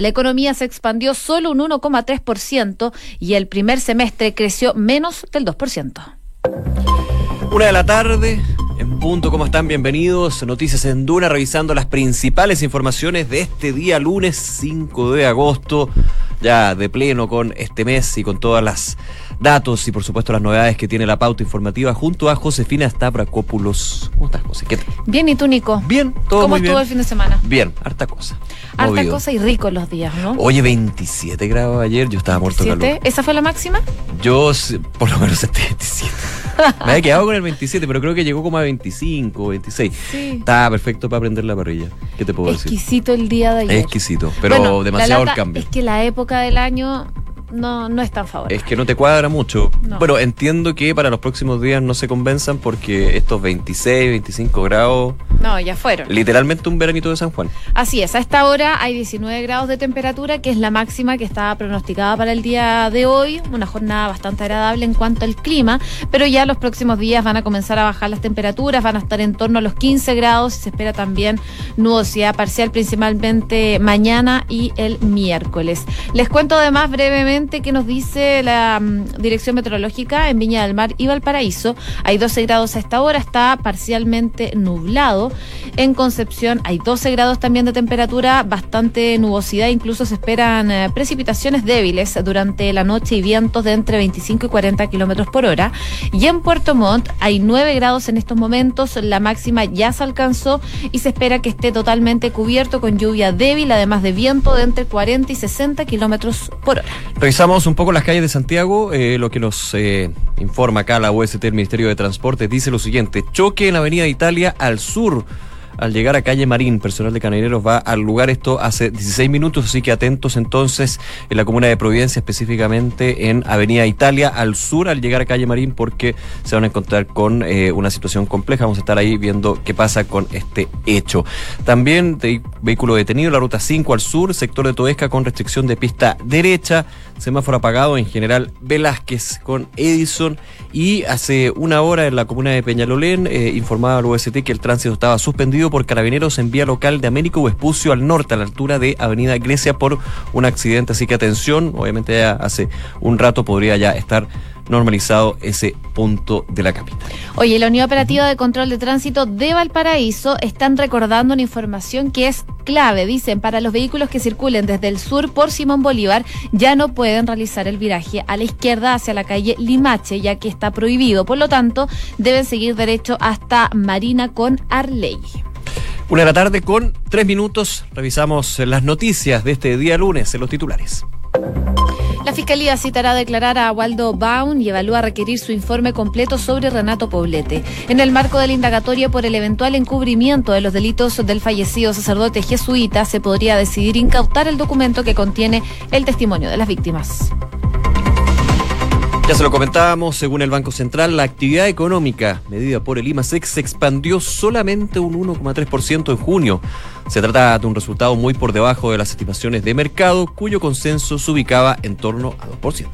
La economía se expandió solo un 1,3% y el primer semestre creció menos del 2%. Una de la tarde, en punto, ¿cómo están? Bienvenidos. Noticias en Duna, revisando las principales informaciones de este día, lunes 5 de agosto, ya de pleno con este mes y con todas las datos y por supuesto las novedades que tiene la pauta informativa junto a Josefina Stavrakopoulos. ¿Cómo estás, José? ¿Qué tal? Bien, ¿y tú, Nico? Bien, todo ¿Cómo muy bien. estuvo el fin de semana? Bien, harta cosa. Harta Movido. cosa y rico los días, ¿no? Oye, 27 grados ayer, yo estaba muerto de calor. ¿Esa fue la máxima? Yo por lo menos sentí 27. Me había quedado con el 27, pero creo que llegó como a 25 o 26. Sí. Estaba perfecto para prender la parrilla. ¿Qué te puedo decir? Exquisito el día de ayer. Exquisito, pero Bueno, la demasiado el cambio. Es que la época del año no, no es tan favorable. Es que no te cuadra mucho. No. Bueno, entiendo que para los próximos días no se convenzan porque estos 26, 25 grados, No, ya fueron. literalmente un veranito de San Juan. Así es, a esta hora hay 19 grados de temperatura, que es la máxima que estaba pronosticada para el día de hoy. Una jornada bastante agradable en cuanto al clima, pero ya los próximos días van a comenzar a bajar las temperaturas, van a estar en torno a los 15 grados y se espera también nubosidad parcial, principalmente mañana y el miércoles. Les cuento además brevemente qué nos dice la mm, Dirección Meteorológica en Viña del Mar y Valparaíso. Hay 12 grados a esta hora, está parcialmente nublado. En Concepción hay 12 grados también de temperatura, bastante nubosidad, incluso se esperan eh, precipitaciones débiles durante la noche y vientos de entre 25 y 40 kilómetros por hora. Y en Puerto Montt hay 9 grados en estos momentos, la máxima ya se alcanzó y se espera que esté totalmente cubierto con lluvia débil, además de viento de entre 40 y 60 kilómetros por hora. Revisamos un poco las calles de Santiago. eh, lo que nos eh, informa acá la UST, el Ministerio de Transportes, dice lo siguiente: choque en la Avenida Italia al sur. Al llegar a calle Marín, personal de Carabineros va al lugar esto hace 16 minutos, así que atentos entonces en la comuna de Providencia, específicamente en Avenida Italia al sur, al llegar a calle Marín, porque se van a encontrar con eh, una situación compleja. Vamos a estar ahí viendo qué pasa con este hecho. También vehículo detenido, la ruta 5 al sur, sector de Toesca con restricción de pista derecha, semáforo apagado en general Velázquez con Edison y hace una hora en la comuna de Peñalolén eh, informaba al UST que el tránsito estaba suspendido por carabineros en vía local de Américo Vespucio al norte a la altura de Avenida Grecia por un accidente, así que atención, obviamente ya hace un rato podría ya estar normalizado ese punto de la capital. Oye, la Unidad Operativa de Control de Tránsito de Valparaíso están recordando una información que es clave. Dicen, para los vehículos que circulen desde el sur por Simón Bolívar, ya no pueden realizar el viraje a la izquierda hacia la calle Limache, ya que está prohibido. Por lo tanto, deben seguir derecho hasta Marina con Arley. Una de la tarde con tres minutos, revisamos las noticias de este día lunes en los titulares. La Fiscalía citará a declarar a Waldo Baum y evalúa requerir su informe completo sobre Renato Poblete. En el marco de la indagatoria por el eventual encubrimiento de los delitos del fallecido sacerdote jesuita, se podría decidir incautar el documento que contiene el testimonio de las víctimas. Ya se lo comentábamos, según el Banco Central, la actividad económica medida por el IMASEC se expandió solamente un 1,3% en junio. Se trata de un resultado muy por debajo de las estimaciones de mercado, cuyo consenso se ubicaba en torno a 2%.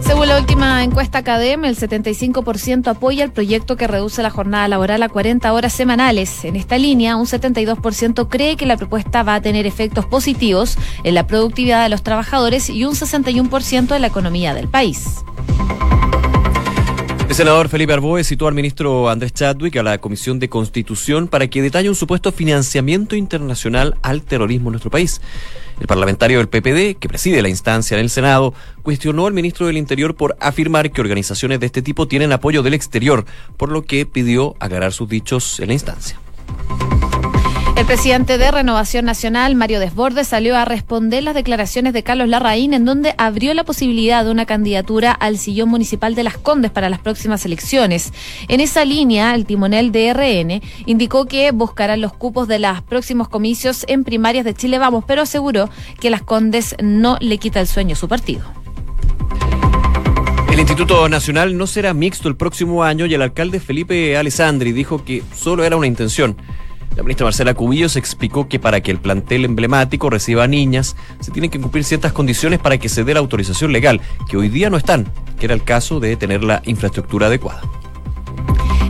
Según la última encuesta CADEM, el 75% apoya el proyecto que reduce la jornada laboral a 40 horas semanales. En esta línea, un 72% cree que la propuesta va a tener efectos positivos en la productividad de los trabajadores y un 61% en la economía del país. El senador Felipe Arboe citó al ministro Andrés Chadwick a la Comisión de Constitución para que detalle un supuesto financiamiento internacional al terrorismo en nuestro país. El parlamentario del PPD, que preside la instancia en el Senado, cuestionó al ministro del Interior por afirmar que organizaciones de este tipo tienen apoyo del exterior, por lo que pidió aclarar sus dichos en la instancia. El presidente de Renovación Nacional, Mario Desbordes, salió a responder las declaraciones de Carlos Larraín, en donde abrió la posibilidad de una candidatura al sillón municipal de Las Condes para las próximas elecciones. En esa línea, el timonel de RN indicó que buscarán los cupos de los próximos comicios en primarias de Chile Vamos, pero aseguró que Las Condes no le quita el sueño a su partido. El Instituto Nacional no será mixto el próximo año y el alcalde Felipe Alessandri dijo que solo era una intención. La ministra Marcela Cubillos explicó que para que el plantel emblemático reciba niñas, se tienen que cumplir ciertas condiciones para que se dé la autorización legal, que hoy día no están, que era el caso de tener la infraestructura adecuada.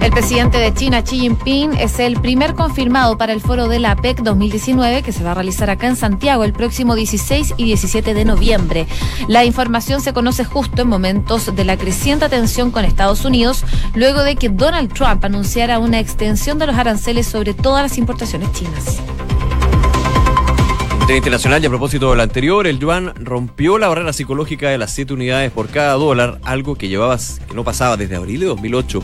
El presidente de China, Xi Jinping, es el primer confirmado para el foro de la APEC 2019 que se va a realizar acá en Santiago el próximo 16 y 17 de noviembre. La información se conoce justo en momentos de la creciente tensión con Estados Unidos, luego de que Donald Trump anunciara una extensión de los aranceles sobre todas las importaciones chinas. Internacional y a propósito del anterior, el yuan rompió la barrera psicológica de las 7 unidades por cada dólar, algo que que no pasaba desde abril de 2008.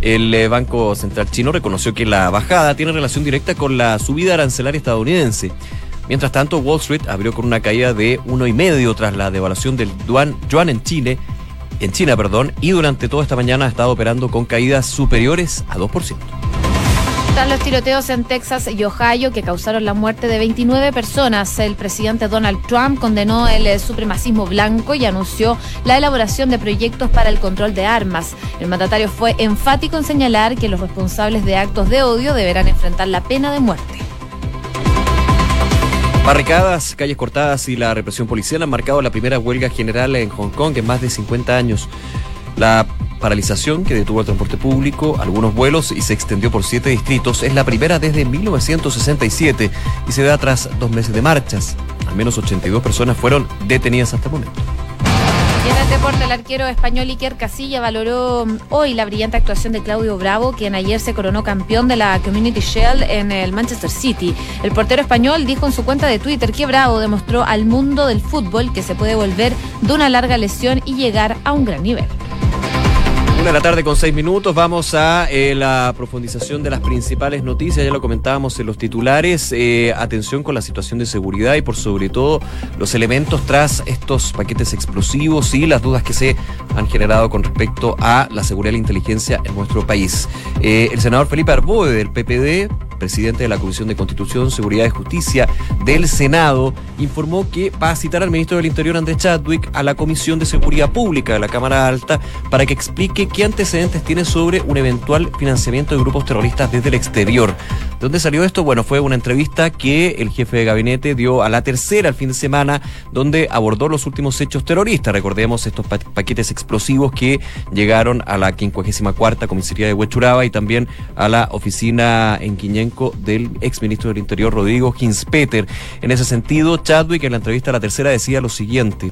El eh, Banco Central Chino reconoció que la bajada tiene relación directa con la subida arancelaria estadounidense. Mientras tanto, Wall Street abrió con una caída de 1,5 tras la devaluación del yuan, en en China, perdón, y durante toda esta mañana ha estado operando con caídas superiores a 2% los tiroteos en Texas y Ohio que causaron la muerte de 29 personas. El presidente Donald Trump condenó el eh, supremacismo blanco y anunció la elaboración de proyectos para el control de armas. El mandatario fue enfático en señalar que los responsables de actos de odio deberán enfrentar la pena de muerte. Barricadas, calles cortadas y la represión policial han marcado la primera huelga general en Hong Kong en más de 50 años. La paralización que detuvo el transporte público, algunos vuelos y se extendió por siete distritos es la primera desde 1967 y se da tras dos meses de marchas. Al menos 82 personas fueron detenidas hasta el momento. Y en el deporte, el arquero español Iker Casilla valoró mm, hoy la brillante actuación de Claudio Bravo, quien ayer se coronó campeón de la Community Shield en el Manchester City. El portero español dijo en su cuenta de Twitter que Bravo demostró al mundo del fútbol que se puede volver de una larga lesión y llegar a un gran nivel. Una de la tarde con seis minutos. Vamos a eh, la profundización de las principales noticias. Ya lo comentábamos en los titulares. Eh, atención con la situación de seguridad y por sobre todo los elementos tras estos paquetes explosivos y las dudas que se han generado con respecto a la seguridad y la inteligencia en nuestro país. Eh, el senador Felipe Arbode del PPD presidente de la Comisión de Constitución, Seguridad y Justicia del Senado, informó que va a citar al ministro del Interior, Andrés Chadwick, a la Comisión de Seguridad Pública de la Cámara Alta para que explique qué antecedentes tiene sobre un eventual financiamiento de grupos terroristas desde el exterior. ¿De dónde salió esto? Bueno, fue una entrevista que el jefe de gabinete dio a la tercera al fin de semana, donde abordó los últimos hechos terroristas. Recordemos estos paquetes explosivos que llegaron a la 54 Comisaría de Huechuraba y también a la oficina en Quiñén del exministro del Interior Rodrigo Ginspeter. En ese sentido, Chadwick en la entrevista a la tercera decía lo siguiente,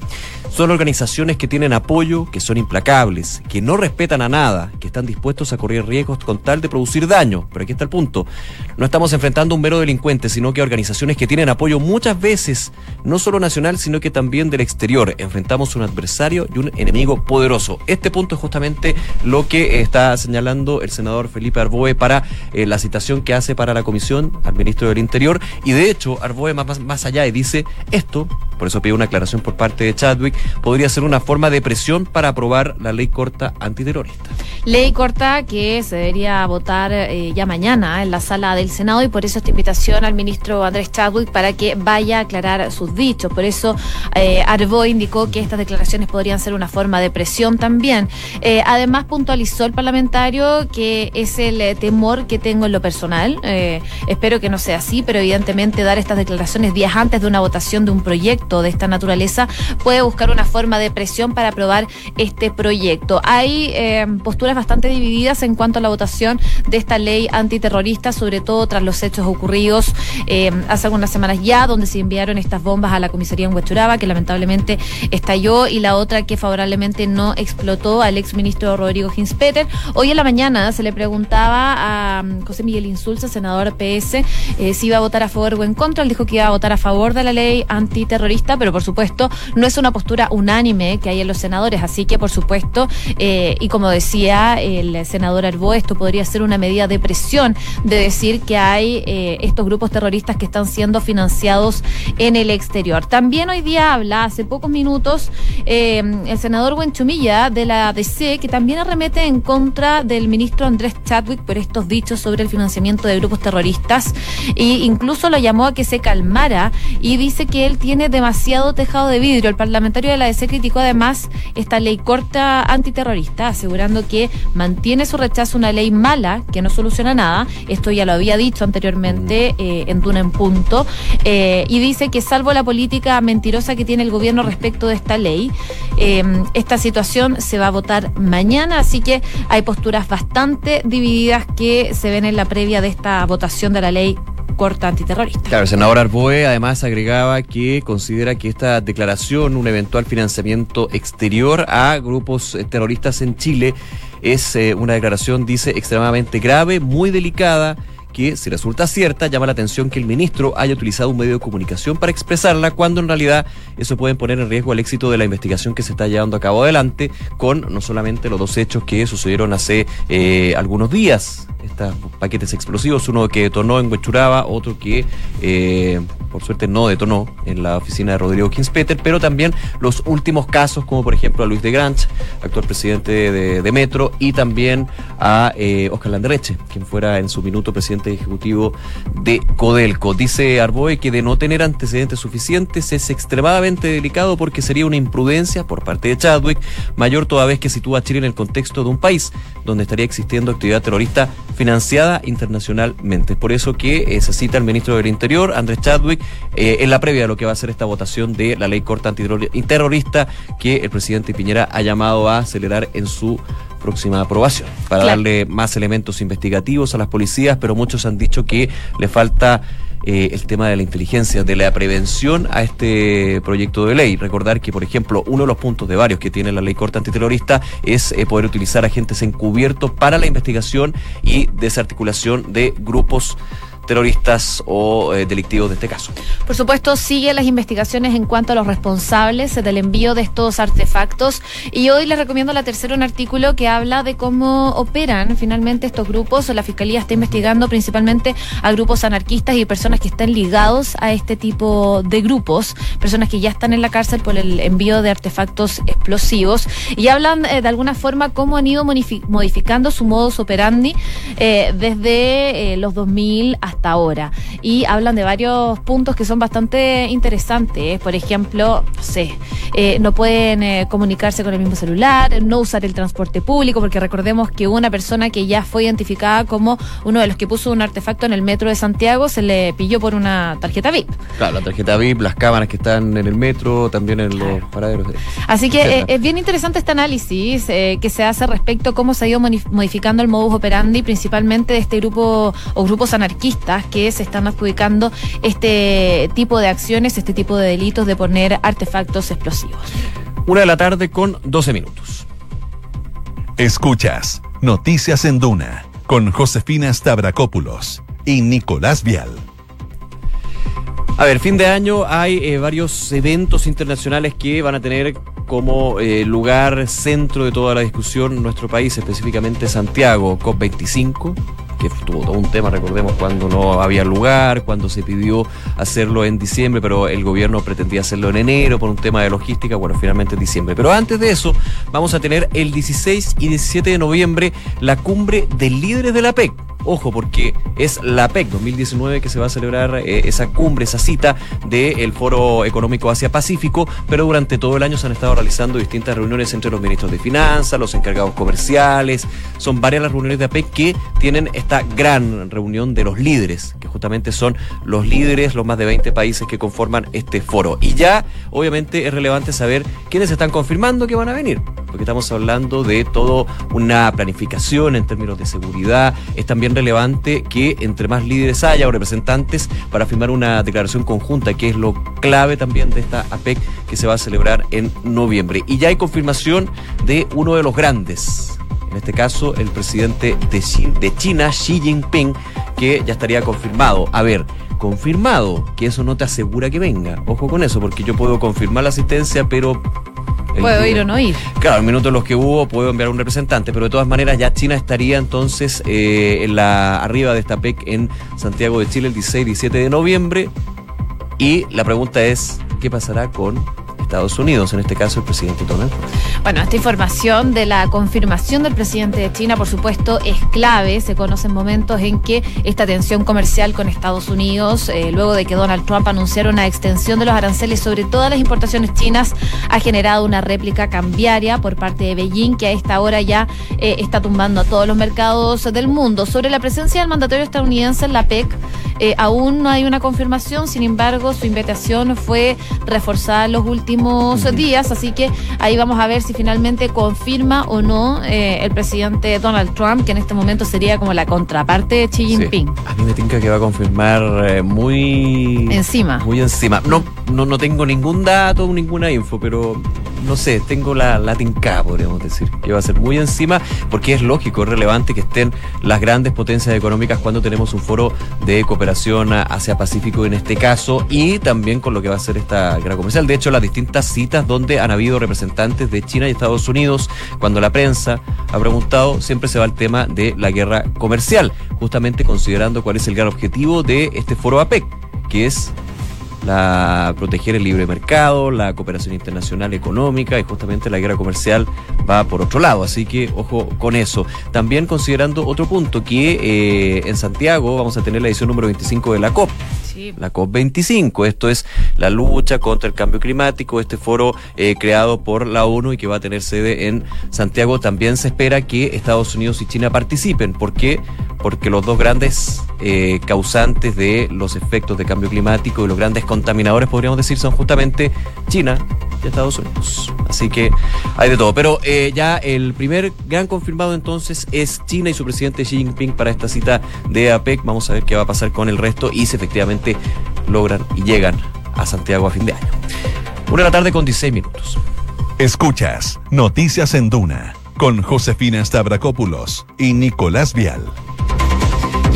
son organizaciones que tienen apoyo, que son implacables, que no respetan a nada, que están dispuestos a correr riesgos con tal de producir daño. Pero aquí está el punto, no estamos enfrentando un mero delincuente, sino que organizaciones que tienen apoyo muchas veces, no solo nacional, sino que también del exterior. Enfrentamos un adversario y un enemigo poderoso. Este punto es justamente lo que está señalando el senador Felipe Arboe para eh, la citación que hace para a la comisión al ministro del Interior y de hecho Arboe más, más allá y dice esto, por eso pide una aclaración por parte de Chadwick, podría ser una forma de presión para aprobar la ley corta antiterrorista. Ley corta que se debería votar eh, ya mañana en la sala del Senado y por eso esta invitación al ministro Andrés Chadwick para que vaya a aclarar sus dichos. Por eso eh, Arboe indicó que estas declaraciones podrían ser una forma de presión también. Eh, además puntualizó el parlamentario que es el eh, temor que tengo en lo personal. Espero que no sea así, pero evidentemente dar estas declaraciones días antes de una votación de un proyecto de esta naturaleza puede buscar una forma de presión para aprobar este proyecto. Hay eh, posturas bastante divididas en cuanto a la votación de esta ley antiterrorista, sobre todo tras los hechos ocurridos eh, hace algunas semanas ya, donde se enviaron estas bombas a la comisaría en Huechuraba, que lamentablemente estalló, y la otra que favorablemente no explotó al exministro Rodrigo Ginspeter. Hoy en la mañana se le preguntaba a um, José Miguel Insulza, senador PS, eh, si iba a votar a favor o en contra. Él dijo que iba a votar a favor de la ley antiterrorista, pero por supuesto no es una postura unánime que hay en los senadores. Así que, por supuesto, eh, y como decía el senador Arbó, esto podría ser una medida de presión de decir que hay eh, estos grupos terroristas que están siendo financiados en el exterior. También hoy día habla, hace pocos minutos, el senador Buenchumilla de la DC, que también arremete en contra del ministro Andrés Chadwick por estos dichos sobre el financiamiento de grupos terroristas e incluso lo llamó a que se calmara y dice que él tiene demasiado tejado de vidrio. El parlamentario de la DC criticó además esta ley corta antiterrorista, asegurando que mantiene su rechazo una ley mala que no soluciona nada. Esto ya lo había dicho anteriormente mm. eh, en Duna en Punto. Eh, y dice que salvo la política mentirosa que tiene el gobierno respecto de esta ley, eh, esta situación se va a votar mañana, así que hay posturas bastante divididas que se ven en la previa de esta votación de la ley corta antiterrorista. Claro, el senador Arboe además agregaba que considera que esta declaración, un eventual financiamiento exterior a grupos eh, terroristas en Chile, es eh, una declaración, dice, extremadamente grave, muy delicada que, si resulta cierta, llama la atención que el ministro haya utilizado un medio de comunicación para expresarla, cuando en realidad eso puede poner en riesgo el éxito de la investigación que se está llevando a cabo adelante, con no solamente los dos hechos que sucedieron hace eh, algunos días, estos paquetes explosivos, uno que detonó en Huechuraba, otro que eh, por suerte no detonó en la oficina de Rodrigo Kinspeter, pero también los últimos casos, como por ejemplo a Luis de Granch, actual presidente de, Metro, y también a eh, Oscar Landereche, quien fuera en su minuto presidente ejecutivo de Codelco. Dice Arboe que de no tener antecedentes suficientes es extremadamente delicado porque sería una imprudencia por parte de Chadwick, mayor toda vez que sitúa a Chile en el contexto de un país donde estaría existiendo actividad terrorista financiada internacionalmente. Por eso que eh, se cita al ministro del Interior, Andrés Chadwick, eh, en la previa de lo que va a ser esta votación de la ley corta antiterrorista que el presidente Piñera ha llamado a acelerar en su próxima aprobación, para darle más elementos investigativos a las policías, pero muchos han dicho que le falta eh, el tema de la inteligencia, de la prevención a este proyecto de ley. Recordar que, por ejemplo, uno de los puntos de varios que tiene la ley corta antiterrorista es eh, poder utilizar agentes encubiertos para la investigación y desarticulación de grupos terroristas o eh, delictivos de este caso. Por supuesto, sigue las investigaciones en cuanto a los responsables del envío de estos artefactos y hoy les recomiendo la tercera un artículo que habla de cómo operan finalmente estos grupos. La Fiscalía está investigando principalmente a grupos anarquistas y personas que están ligados a este tipo de grupos, personas que ya están en la cárcel por el envío de artefactos explosivos y hablan eh, de alguna forma cómo han ido modificando su modus operandi eh, desde los 2000 hasta hasta ahora. Y hablan de varios puntos que son bastante interesantes. Por ejemplo, no sé, eh, no pueden eh, comunicarse con el mismo celular, no usar el transporte público, porque recordemos que una persona que ya fue identificada como uno de los que puso un artefacto en el metro de Santiago se le pilló por una tarjeta VIP. Claro, la tarjeta VIP, las cámaras que están en el metro, también en los paraderos. Así que eh, es bien interesante este análisis que se hace respecto a cómo se ha ido modificando el modus operandi, principalmente de este grupo o grupos anarquistas que se están adjudicando este tipo de acciones, este tipo de delitos de poner artefactos explosivos. Una de la tarde con 12 minutos. Escuchas Noticias en Duna con Josefina Stavrakopoulos y Nicolás Vial. A ver, fin de año hay eh, varios eventos internacionales que van a tener como eh, lugar centro de toda la discusión nuestro país, específicamente Santiago, COP25, que tuvo todo un tema, recordemos, cuando no había lugar, cuando se pidió hacerlo en diciembre, pero el gobierno pretendía hacerlo en enero por un tema de logística, bueno, finalmente en diciembre. Pero antes de eso, vamos a tener el 16 y 17 de noviembre la cumbre de líderes de la PEC Ojo, porque es la PEC 2019 que se va a celebrar eh, esa cumbre, esa cita del Foro Económico Asia-Pacífico, pero durante todo el año se han estado realizando distintas reuniones entre los ministros de Finanzas, los encargados comerciales. Son varias las reuniones de APEC que tienen esta gran reunión de los líderes, que justamente son los líderes, los más de 20 países que conforman este foro. Y ya, obviamente, es relevante saber quiénes están confirmando que van a venir, porque estamos hablando de toda una planificación en términos de seguridad, es también relevante que entre más líderes haya o representantes para firmar una declaración conjunta, que es lo clave también de esta APEC que se va a celebrar en noviembre. Y ya hay confirmación de uno de los grandes, en este caso el presidente de China, Xi Jinping, que ya estaría confirmado. A ver, confirmado, que eso no te asegura que venga. Ojo con eso, porque yo puedo confirmar la asistencia, pero Puedo ir o no ir. Claro, en minutos los que hubo puedo enviar un representante, pero de todas maneras ya China estaría entonces eh, en la arriba de esta PEC en Santiago de Chile el 16 y 17 de noviembre. Y la pregunta es, ¿qué pasará con Estados Unidos, en este caso el presidente Donald Trump. Bueno, esta información de la confirmación del presidente de China, por supuesto, es clave. Se conocen momentos en que esta tensión comercial con Estados Unidos, eh, luego de que Donald Trump anunciara una extensión de los aranceles sobre todas las importaciones chinas, ha generado una réplica cambiaria por parte de Beijing, que a esta hora ya eh, está tumbando a todos los mercados del mundo. Sobre la presencia del mandatario estadounidense en la PEC, eh, aún no hay una confirmación, sin embargo, su invitación fue reforzada en los últimos días, así que ahí vamos a ver si finalmente confirma o no eh, el presidente Donald Trump, que en este momento sería como la contraparte de Xi Jinping. A mí me tinca que va a confirmar eh, muy encima. Muy encima. No, no, no tengo ningún dato, ninguna info, pero no sé, tengo la, la tinca, podríamos decir, que va a ser muy encima, porque es lógico, es relevante que estén las grandes potencias económicas cuando tenemos un foro de cooperación hacia Pacífico en este caso, y también con lo que va a ser esta guerra comercial. De hecho, las distintas citas donde han habido representantes de China y Estados Unidos, cuando la prensa ha preguntado, siempre se va al tema de la guerra comercial, justamente considerando cuál es el gran objetivo de este foro APEC, que es la proteger el libre mercado, la cooperación internacional económica y justamente la guerra comercial va por otro lado. Así que ojo con eso. También considerando otro punto que eh, en Santiago vamos a tener la edición número 25 de la COP. La COP25, esto es la lucha contra el cambio climático, este foro eh, creado por la ONU y que va a tener sede en Santiago. También se espera que Estados Unidos y China participen. ¿Por qué? Porque los dos grandes eh, causantes de los efectos de cambio climático y los grandes contaminadores, podríamos decir, son justamente China y Estados Unidos. Así que hay de todo. Pero eh, ya el primer gran confirmado entonces es China y su presidente Xi Jinping para esta cita de APEC. Vamos a ver qué va a pasar con el resto y si efectivamente logran y llegan a Santiago a fin de año. Una de la tarde con 16 minutos. Escuchas Noticias en Duna con Josefina Stavrakopoulos y Nicolás Vial.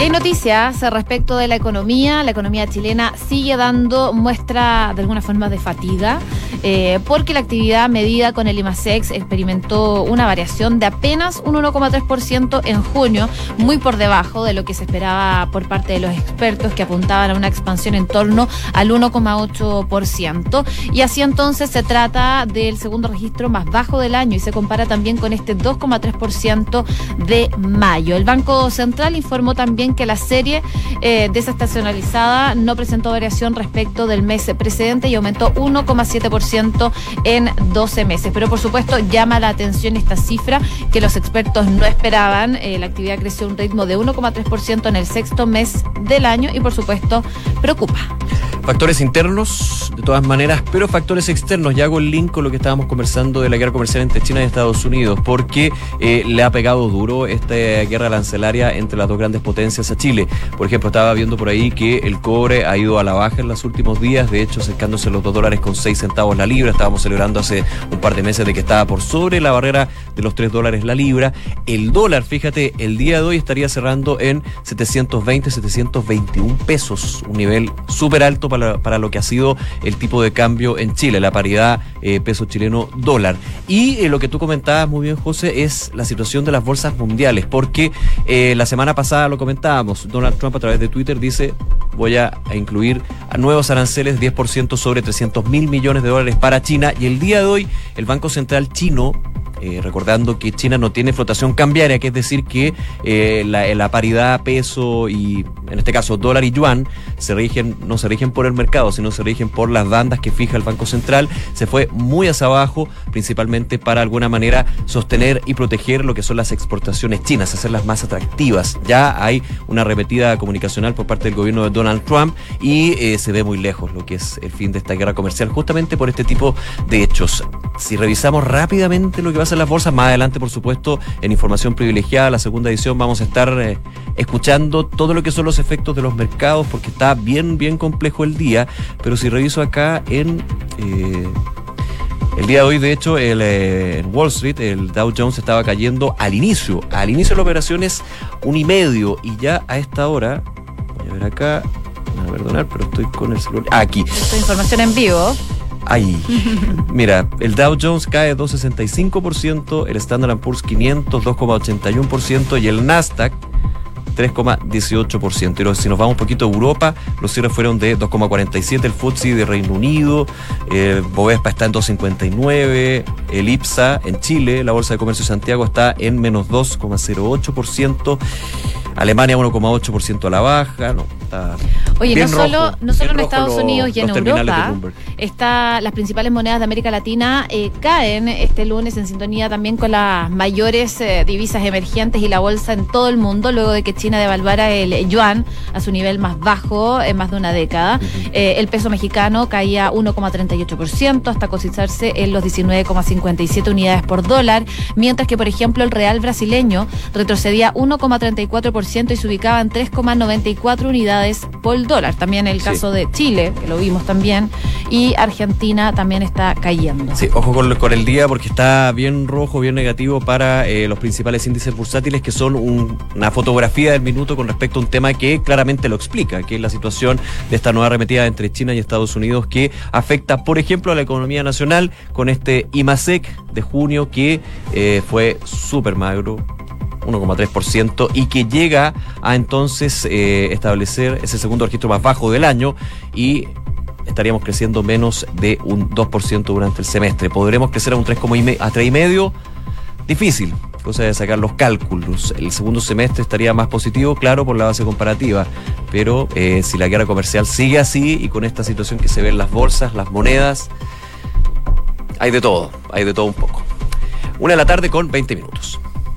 Y hay noticias respecto de la economía. La economía chilena sigue dando muestra de alguna forma de fatiga, eh, porque la actividad medida con el IMASEX experimentó una variación de apenas un 1,3% en junio, muy por debajo de lo que se esperaba por parte de los expertos que apuntaban a una expansión en torno al 1,8%. Y así entonces se trata del segundo registro más bajo del año y se compara también con este 2,3% de mayo. El Banco Central informó también que la serie eh, desestacionalizada no presentó variación respecto del mes precedente y aumentó 1,7% en 12 meses. Pero por supuesto llama la atención esta cifra que los expertos no esperaban. Eh, la actividad creció a un ritmo de 1,3% en el sexto mes del año y por supuesto preocupa. Factores internos, de todas maneras, pero factores externos. Ya hago el link con lo que estábamos conversando de la guerra comercial entre China y Estados Unidos, porque eh, le ha pegado duro esta guerra arancelaria entre las dos grandes potencias a Chile. Por ejemplo, estaba viendo por ahí que el cobre ha ido a la baja en los últimos días, de hecho, acercándose los 2 dólares con 6 centavos la libra. Estábamos celebrando hace un par de meses de que estaba por sobre la barrera de los 3 dólares la libra. El dólar, fíjate, el día de hoy estaría cerrando en 720, 721 pesos, un nivel súper alto para, lo que ha sido el tipo de cambio en Chile, la paridad eh, peso chileno dólar. Y eh, lo que tú comentabas muy bien, José, es la situación de las bolsas mundiales, porque eh, la semana pasada lo comentábamos, Donald Trump a través de Twitter dice, voy a, incluir a nuevos aranceles 10% sobre 300 mil millones de dólares para China, y el día de hoy el Banco Central chino eh, recordando que China no tiene flotación cambiaria, que es decir, que eh, la, paridad peso y, en este caso, dólar y yuan, se rigen, no se rigen por el mercado, sino se rigen por las bandas que fija el Banco Central, se fue muy hacia abajo, principalmente para alguna manera sostener y proteger lo que son las exportaciones chinas, hacerlas más atractivas. Ya hay una repetida comunicacional por parte del gobierno de Donald Trump y eh, se ve muy lejos lo que es el fin de esta guerra comercial, justamente por este tipo de hechos. Si revisamos rápidamente lo que va a en las bolsas. Más adelante, por supuesto, en información privilegiada, la segunda edición, vamos a estar eh, escuchando todo lo que son los efectos de los mercados, porque está bien, bien complejo el día. Pero si reviso acá en. Eh, el día de hoy, de hecho, el, eh, Wall Street, el Dow Jones estaba cayendo al inicio. Al inicio de la operación es un y medio. Y ya a esta hora, voy a ver acá, me voy a perdonar, pero estoy con el celular. Aquí. Esta información en vivo. Ay, mira, el Dow Jones cae 2,65%, el Standard Poor's 500 2,81% y el Nasdaq 3,18%. Y si nos vamos un poquito a Europa, los cierres fueron de 2,47, el FTSE de Reino Unido, eh, Bovespa está en 2,59, el IPSA en Chile, la Bolsa de Comercio de Santiago está en menos 2,08%. Alemania 1,8% a la baja, no, está Oye, bien no solo, no solo en Estados Unidos y en Europa, está, las principales monedas de América Latina eh, caen este lunes en sintonía también con las mayores eh, divisas emergentes y la bolsa en todo el mundo, luego de que China devaluara el yuan a su nivel más bajo en más de una década. Eh, el peso mexicano caía 1,38% hasta cotizarse en los 19,57 unidades por dólar, mientras que, por ejemplo, el real brasileño retrocedía 1,34% y se ubicaba en 3,94 unidades por dólar. También el Sí. caso de Chile, que lo vimos también, y Argentina también está cayendo. Sí, ojo con, con el día porque está bien rojo, bien negativo para eh, los principales índices bursátiles que son un- una fotografía del minuto con respecto a un tema que claramente lo explica, que es la situación de esta nueva arremetida entre China y Estados Unidos que afecta, por ejemplo, a la economía nacional con este IMASEC de junio que eh, fue súper magro, 1,3% y que llega a entonces eh, establecer ese segundo registro más bajo del año y estaríamos creciendo menos de un 2% durante el semestre. ¿Podremos crecer a un 3,5 a 3,5? Difícil, cosa de sacar los cálculos. El segundo semestre estaría más positivo, claro, por la base comparativa, pero eh, si la guerra comercial sigue así y con esta situación que se ve en las bolsas, las monedas, hay de todo, hay de todo un poco. Una de la tarde con 20 minutos.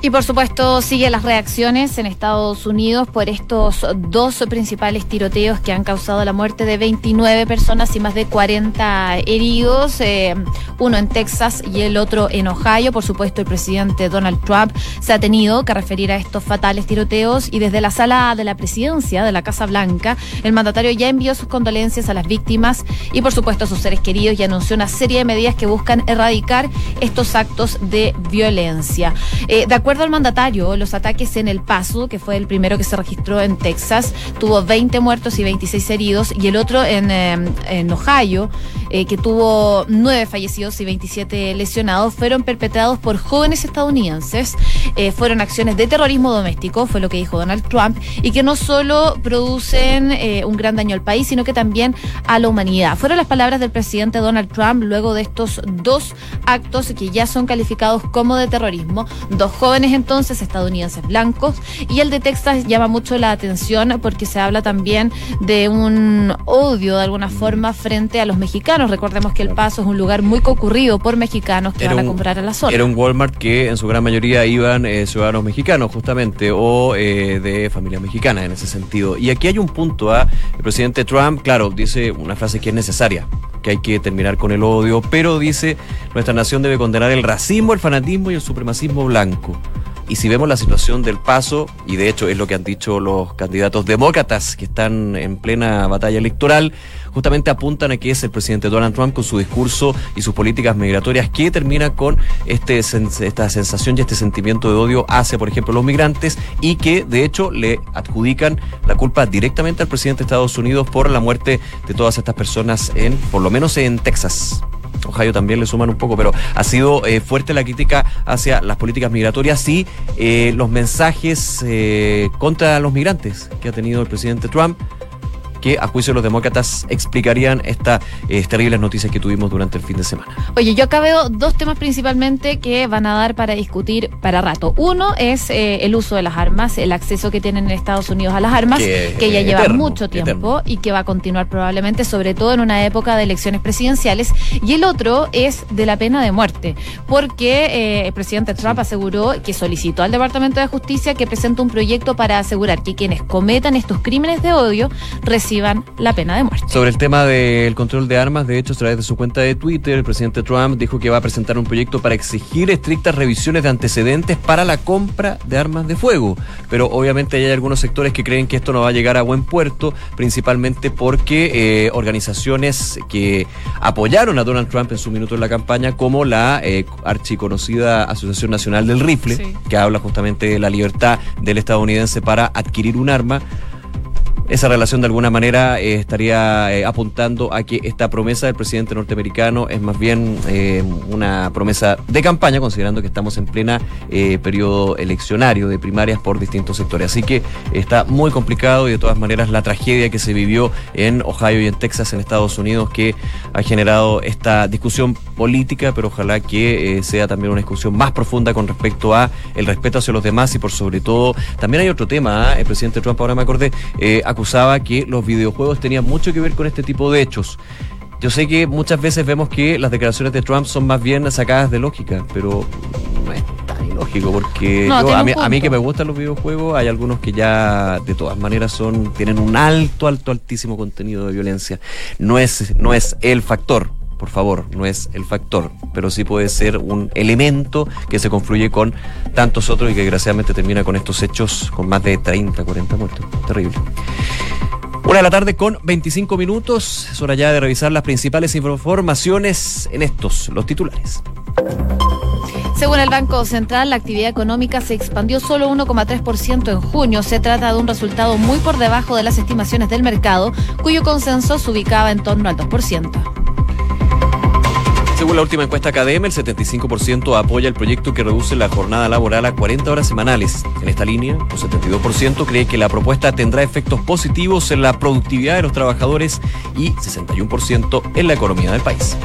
Y por supuesto siguen las reacciones en Estados Unidos por estos dos principales tiroteos que han causado la muerte de 29 personas y más de 40 heridos, eh, uno en Texas y el otro en Ohio. Por supuesto el presidente Donald Trump se ha tenido que referir a estos fatales tiroteos y desde la sala de la presidencia de la Casa Blanca el mandatario ya envió sus condolencias a las víctimas y por supuesto a sus seres queridos y anunció una serie de medidas que buscan erradicar estos actos de violencia. Eh, al mandatario, los ataques en El Paso, que fue el primero que se registró en Texas, tuvo 20 muertos y 26 heridos, y el otro en, eh, en Ohio, eh, que tuvo 9 fallecidos y 27 lesionados, fueron perpetrados por jóvenes estadounidenses. Eh, fueron acciones de terrorismo doméstico, fue lo que dijo Donald Trump, y que no solo producen eh, un gran daño al país, sino que también a la humanidad. Fueron las palabras del presidente Donald Trump luego de estos dos actos que ya son calificados como de terrorismo. Dos jóvenes entonces estadounidenses blancos y el de Texas llama mucho la atención porque se habla también de un odio de alguna forma frente a los mexicanos. Recordemos que El Paso es un lugar muy concurrido por mexicanos que Era van a un- comprar a la zona. Era un Walmart que en su gran mayoría iban eh, ciudadanos mexicanos, justamente, o eh, de familias mexicanas en ese sentido. Y aquí hay un punto, ¿ah? el presidente Trump, claro, dice una frase que es necesaria, que hay que terminar con el odio, pero dice, nuestra nación debe condenar el racismo, el fanatismo y el supremacismo blanco. Y si vemos la situación del paso, y de hecho es lo que han dicho los candidatos demócratas que están en plena batalla electoral, justamente apuntan a que es el presidente Donald Trump con su discurso y sus políticas migratorias que termina con este, esta sensación y este sentimiento de odio hacia, por ejemplo, los migrantes y que de hecho le adjudican la culpa directamente al presidente de Estados Unidos por la muerte de todas estas personas en, por lo menos en Texas. Ohio también le suman un poco, pero ha sido eh, fuerte la crítica hacia las políticas migratorias y eh, los mensajes eh, contra los migrantes que ha tenido el presidente Trump, que a juicio de los demócratas explicarían estas eh, terribles noticias que tuvimos durante el fin de semana. Oye, yo acá veo dos temas principalmente que van a dar para discutir para rato. Uno es eh, el uso de las armas, el acceso que tienen en Estados Unidos a las armas, Que, que, ya lleva eterno, mucho tiempo eterno. y que va a continuar probablemente, sobre todo en una época de elecciones presidenciales. Y el otro es de la pena de muerte, porque eh, el presidente Trump aseguró que solicitó al Departamento de Justicia que presente un proyecto para asegurar que quienes cometan estos crímenes de odio reciban la pena de muerte. Sobre el tema del control de armas, de hecho, a través de su cuenta de Twitter, el presidente Trump dijo que va a presentar un proyecto para exigir estrictas revisiones de antecedentes para la compra de armas de fuego. Pero obviamente hay algunos sectores que creen que esto no va a llegar a buen puerto, principalmente porque eh, organizaciones que apoyaron a Donald Trump en su minuto en la campaña, como la eh, archiconocida Asociación Nacional del Rifle, Sí. que habla justamente de la libertad del estadounidense para adquirir un arma, esa relación de alguna manera eh, estaría eh, apuntando a que esta promesa del presidente norteamericano es más bien eh, una promesa de campaña, considerando que estamos en plena periodo eleccionario de primarias por distintos sectores. Así que está muy complicado y de todas maneras la tragedia que se vivió en Ohio y en Texas, en Estados Unidos, que ha generado esta discusión política, pero ojalá que sea también una discusión más profunda con respecto a el respeto hacia los demás y por sobre todo, también hay otro tema, ¿ah? el presidente Trump, ahora me acordé, acusaba que los videojuegos tenían mucho que ver con este tipo de hechos. Yo sé que muchas veces vemos que las declaraciones de Trump son más bien sacadas de lógica, pero no es tan ilógico porque No, yo- a, mí, a mí que me gustan los videojuegos, hay algunos que ya de todas maneras son tienen un alto, alto, altísimo contenido de violencia. No es, no es el factor, por favor, no es el factor, pero sí puede ser un elemento que se confluye con tantos otros y que desgraciadamente termina con estos hechos con más de 30, 40 muertos. Terrible. Una de la tarde con 25 minutos. Es hora ya de revisar las principales informaciones en estos, los titulares. Según el Banco Central, la actividad económica se expandió solo 1,3% en junio. Se trata de un resultado muy por debajo de las estimaciones del mercado, cuyo consenso se ubicaba en torno al 2%. Según la última encuesta KDM, el 75% apoya el proyecto que reduce la jornada laboral a 40 horas semanales. En esta línea, un 72% cree que la propuesta tendrá efectos positivos en la productividad de los trabajadores y 61% en la economía del país.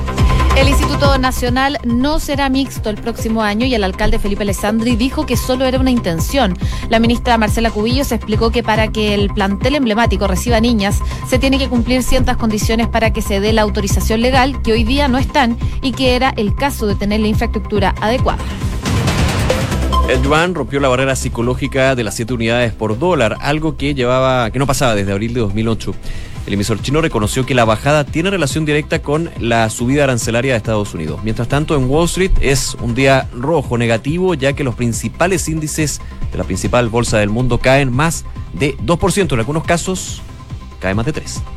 El Instituto Nacional no será mixto el próximo año y el alcalde Felipe Alessandri dijo que solo era una intención. La ministra Marcela Cubillos explicó que para que el plantel emblemático reciba niñas se tiene que cumplir ciertas condiciones para que se dé la autorización legal que hoy día no están y que era el caso de tener la infraestructura adecuada. El yuan rompió la barrera psicológica de las 7 unidades por dólar, algo que llevaba que no pasaba desde abril de 2008. El emisor chino reconoció que la bajada tiene relación directa con la subida arancelaria de Estados Unidos. Mientras tanto, en Wall Street es un día rojo negativo, ya que los principales índices de la principal bolsa del mundo caen más de 2%, en algunos casos cae más de 3%.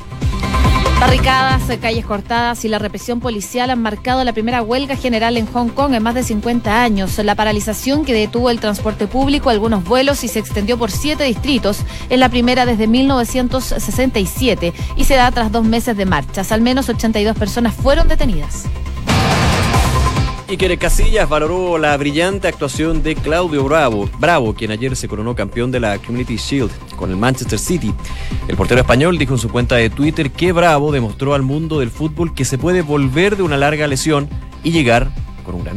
Barricadas, calles cortadas y la represión policial han marcado la primera huelga general en Hong Kong en más de 50 años. La paralización que detuvo el transporte público, algunos vuelos y se extendió por siete distritos es la primera desde 1967 y se da tras dos meses de marchas. Al menos 82 personas fueron detenidas. Iker Casillas valoró la brillante actuación de Claudio Bravo, Bravo, quien ayer se coronó campeón de la Community Shield con el Manchester City. El portero español dijo en su cuenta de Twitter que Bravo demostró al mundo del fútbol que se puede volver de una larga lesión y llegar con un gran